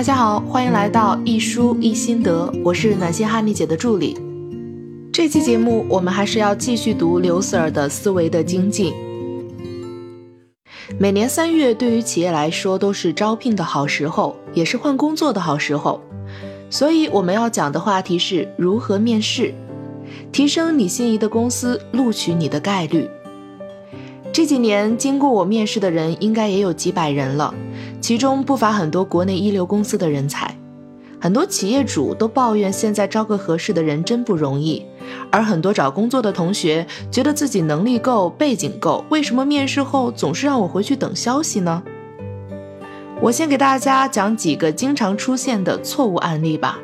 大家好，欢迎来到一书一心得，我是暖心哈尼姐的助理。这期节目我们还是要继续读刘 Sir 的思维的精进。每年三月对于企业来说都是招聘的好时候，也是换工作的好时候，所以我们要讲的话题是如何面试，提升你心仪的公司录取你的概率。这几年经过我面试的人应该也有几百人了，其中不乏很多国内一流公司的人才。很多企业主都抱怨现在招个合适的人真不容易，而很多找工作的同学觉得自己能力够、背景够，为什么面试后总是让我回去等消息呢？我先给大家讲几个经常出现的错误案例吧。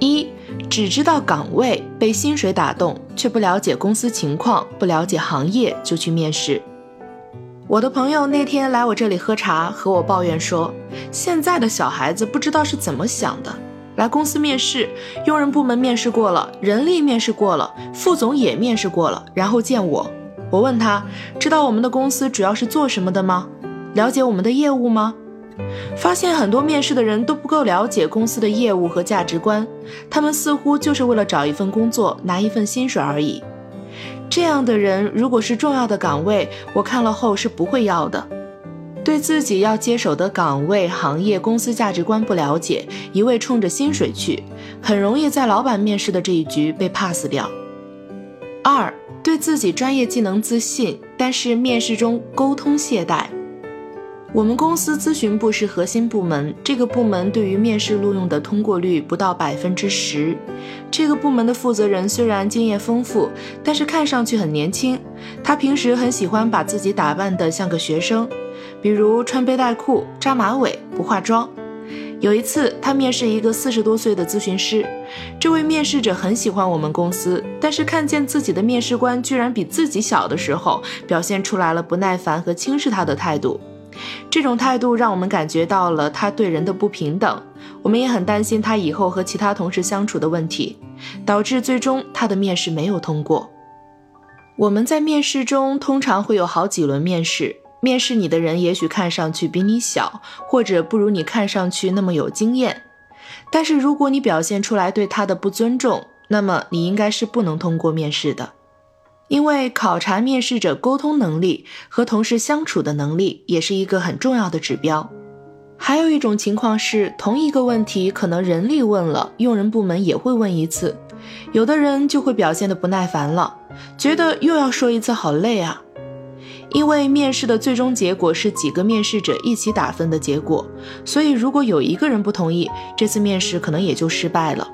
一只知道岗位被薪水打动，却不了解公司情况，不了解行业就去面试。我的朋友那天来我这里喝茶，和我抱怨说，现在的小孩子不知道是怎么想的，来公司面试，用人部门面试过了，人力面试过了，副总也面试过了，然后见我。我问他，知道我们的公司主要是做什么的吗？了解我们的业务吗？发现很多面试的人都不够了解公司的业务和价值观，他们似乎就是为了找一份工作拿一份薪水而已。这样的人如果是重要的岗位，我看了后是不会要的。对自己要接手的岗位、行业、公司价值观不了解，一味冲着薪水去，很容易在老板面试的这一局被 pass 掉。二，对自己专业技能自信，但是面试中沟通懈怠。我们公司咨询部是核心部门，这个部门对于面试录用的通过率不到百分之十。这个部门的负责人虽然经验丰富，但是看上去很年轻。他平时很喜欢把自己打扮得像个学生，比如穿背带裤、扎马尾、不化妆。有一次，他面试一个四十多岁的咨询师，这位面试者很喜欢我们公司，但是看见自己的面试官居然比自己小的时候，表现出来了不耐烦和轻视他的态度。这种态度让我们感觉到了他对人的不平等，我们也很担心他以后和其他同事相处的问题，导致最终他的面试没有通过。我们在面试中通常会有好几轮面试，面试你的人也许看上去比你小，或者不如你看上去那么有经验，但是如果你表现出来对他的不尊重，那么你应该是不能通过面试的。因为考察面试者沟通能力和同事相处的能力也是一个很重要的指标。还有一种情况是，同一个问题可能人力问了，用人部门也会问一次，有的人就会表现的不耐烦了，觉得又要说一次，好累啊。因为面试的最终结果是几个面试者一起打分的结果，所以如果有一个人不同意，这次面试可能也就失败了。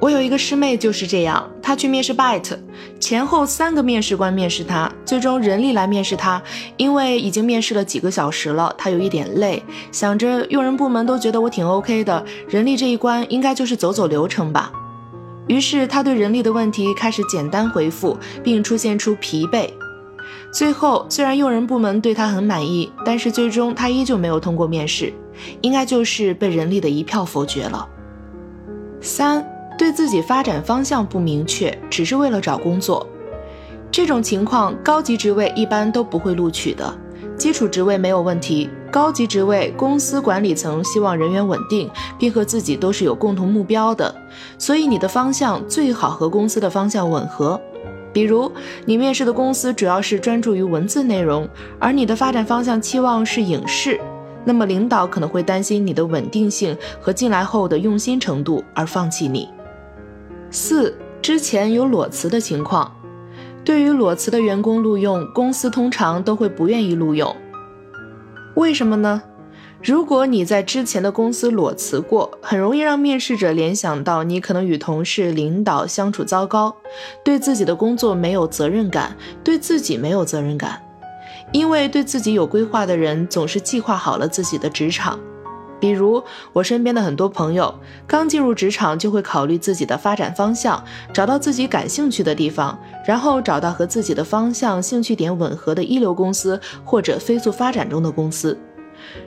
我有一个师妹就是这样，她去面试 Byte，前后三个面试官面试她，最终人力来面试她，因为已经面试了几个小时了，她有一点累，想着用人部门都觉得我挺 OK 的，人力这一关应该就是走走流程吧。于是她对人力的问题开始简单回复，并出现出疲惫。最后虽然用人部门对她很满意，但是最终她依旧没有通过面试，应该就是被人力的一票否决了。三。对自己发展方向不明确，只是为了找工作，这种情况高级职位一般都不会录取的。基础职位没有问题，高级职位公司管理层希望人员稳定，并和自己都是有共同目标的，所以你的方向最好和公司的方向吻合。比如你面试的公司主要是专注于文字内容，而你的发展方向期望是影视，那么领导可能会担心你的稳定性和进来后的用心程度而放弃你。四之前有裸辞的情况，对于裸辞的员工录用，公司通常都会不愿意录用。为什么呢？如果你在之前的公司裸辞过，很容易让面试者联想到你可能与同事、领导相处糟糕，对自己的工作没有责任感，对自己没有责任感。因为对自己有规划的人，总是计划好了自己的职场。比如我身边的很多朋友，刚进入职场就会考虑自己的发展方向，找到自己感兴趣的地方，然后找到和自己的方向、兴趣点吻合的一流公司或者飞速发展中的公司。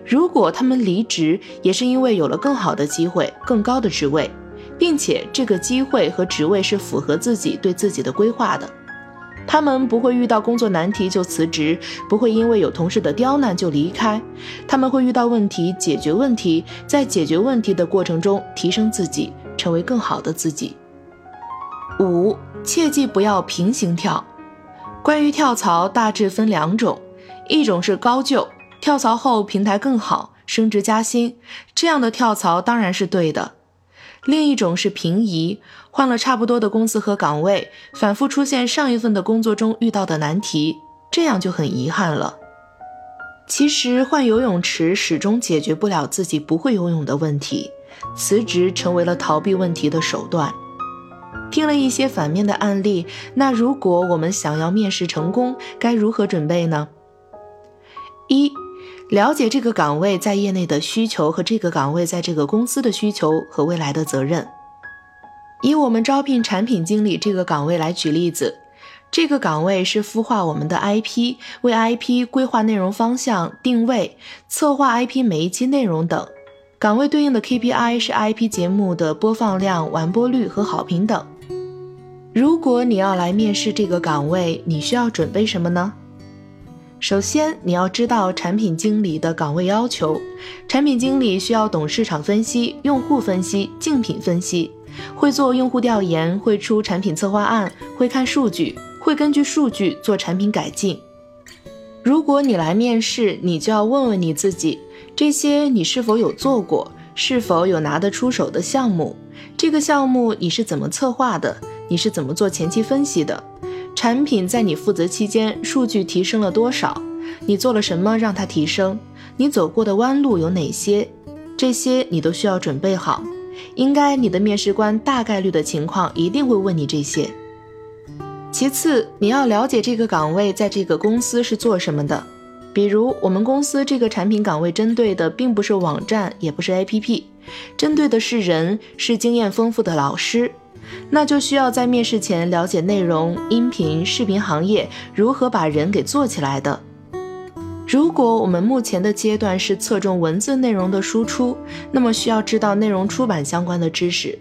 如果他们离职，也是因为有了更好的机会、更高的职位，并且这个机会和职位是符合自己对自己的规划的。他们不会遇到工作难题就辞职，不会因为有同事的刁难就离开，他们会遇到问题解决问题，在解决问题的过程中提升自己，成为更好的自己。五，切记不要平行跳。关于跳槽，大致分两种，一种是高就，跳槽后平台更好，升职加薪，这样的跳槽当然是对的；另一种是平移，换了差不多的公司和岗位，反复出现上一份的工作中遇到的难题，这样就很遗憾了。其实换游泳池始终解决不了自己不会游泳的问题，辞职成为了逃避问题的手段。听了一些反面的案例，那如果我们想要面试成功，该如何准备呢？一、了解这个岗位在业内的需求和这个岗位在这个公司的需求和未来的责任。以我们招聘产品经理这个岗位来举例子，这个岗位是孵化我们的 IP，为 IP 规划内容方向、定位、策划 IP 每一期内容等。岗位对应的 KPI 是 IP 节目的播放量、完播率和好评等。如果你要来面试这个岗位，你需要准备什么呢？首先，你要知道产品经理的岗位要求。产品经理需要懂市场分析、用户分析、竞品分析，会做用户调研，会出产品策划案，会看数据，会根据数据做产品改进。如果你来面试，你就要问问你自己，这些你是否有做过，是否有拿得出手的项目？这个项目你是怎么策划的？你是怎么做前期分析的？产品在你负责期间，数据提升了多少？你做了什么让它提升？你走过的弯路有哪些？这些你都需要准备好。应该你的面试官大概率的情况一定会问你这些。其次，你要了解这个岗位在这个公司是做什么的。比如我们公司这个产品岗位针对的并不是网站，也不是 APP，针对的是人，是经验丰富的老师。那就需要在面试前了解内容、音频、视频行业如何把人给做起来的。如果我们目前的阶段是侧重文字内容的输出，那么需要知道内容出版相关的知识。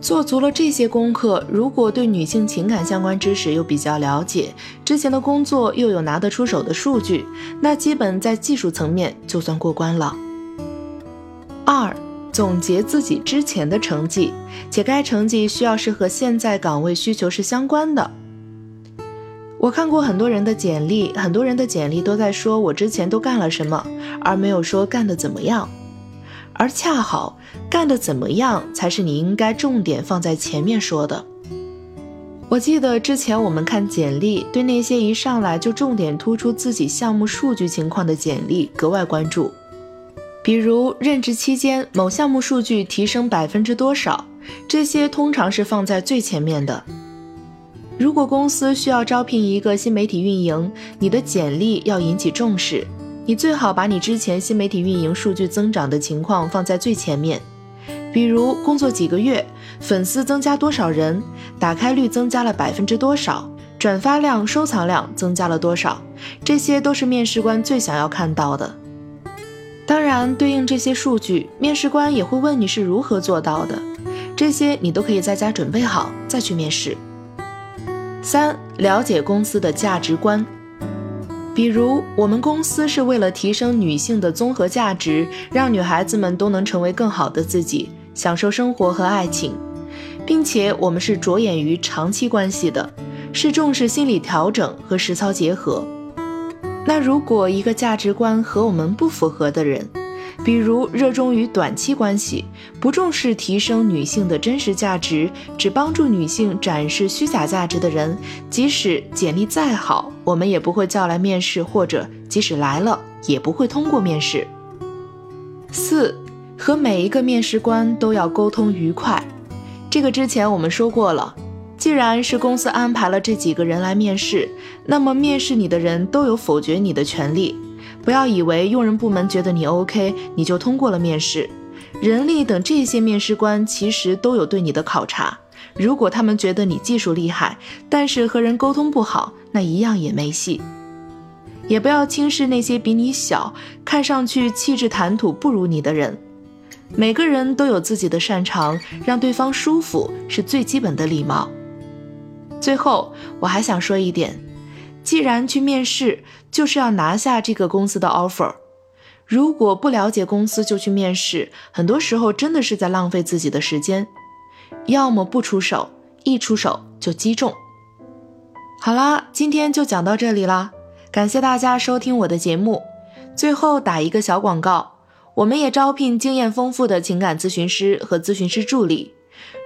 做足了这些功课，如果对女性情感相关知识又比较了解，之前的工作又有拿得出手的数据，那基本在技术层面就算过关了。二。总结自己之前的成绩，且该成绩需要是和现在岗位需求是相关的。我看过很多人的简历，很多人的简历都在说我之前都干了什么，而没有说干得怎么样。而恰好干得怎么样才是你应该重点放在前面说的。我记得之前我们看简历，对那些一上来就重点突出自己项目数据情况的简历格外关注。比如任职期间某项目数据提升百分之多少，这些通常是放在最前面的。如果公司需要招聘一个新媒体运营，你的简历要引起重视，你最好把你之前新媒体运营数据增长的情况放在最前面。比如工作几个月，粉丝增加多少人，打开率增加了百分之多少，转发量、收藏量增加了多少，这些都是面试官最想要看到的。当然，对应这些数据，面试官也会问你是如何做到的，这些你都可以在家准备好再去面试。三、了解公司的价值观，比如我们公司是为了提升女性的综合价值，让女孩子们都能成为更好的自己，享受生活和爱情，并且我们是着眼于长期关系的，是重视心理调整和实操结合。那如果一个价值观和我们不符合的人，比如热衷于短期关系，不重视提升女性的真实价值，只帮助女性展示虚假价值的人，即使简历再好，我们也不会叫来面试，或者即使来了，也不会通过面试。四，和每一个面试官都要沟通愉快，这个之前我们说过了。既然是公司安排了这几个人来面试，那么面试你的人都有否决你的权利。不要以为用人部门觉得你 OK，你就通过了面试。人力等这些面试官其实都有对你的考察。如果他们觉得你技术厉害，但是和人沟通不好，那一样也没戏。也不要轻视那些比你小、看上去气质谈吐不如你的人。每个人都有自己的擅长，让对方舒服是最基本的礼貌。最后，我还想说一点，既然去面试，就是要拿下这个公司的 offer。如果不了解公司就去面试，很多时候真的是在浪费自己的时间。要么不出手，一出手就击中。好啦，今天就讲到这里啦，感谢大家收听我的节目。最后打一个小广告，我们也招聘经验丰富的情感咨询师和咨询师助理。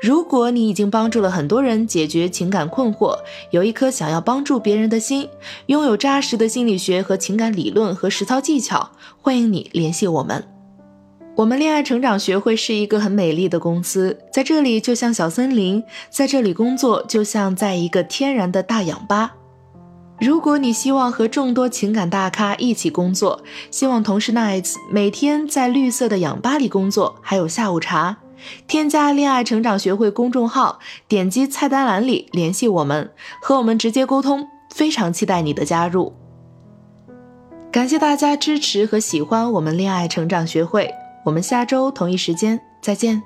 如果你已经帮助了很多人解决情感困惑，有一颗想要帮助别人的心，拥有扎实的心理学和情感理论和实操技巧，欢迎你联系我们。我们恋爱成长学会是一个很美丽的公司，在这里就像小森林，在这里工作就像在一个天然的大氧吧。如果你希望和众多情感大咖一起工作，希望同事 Nights 每天在绿色的氧吧里工作，还有下午茶。添加“恋爱成长学会”公众号，点击菜单栏里联系我们，和我们直接沟通。非常期待你的加入。感谢大家支持和喜欢我们恋爱成长学会，我们下周同一时间再见。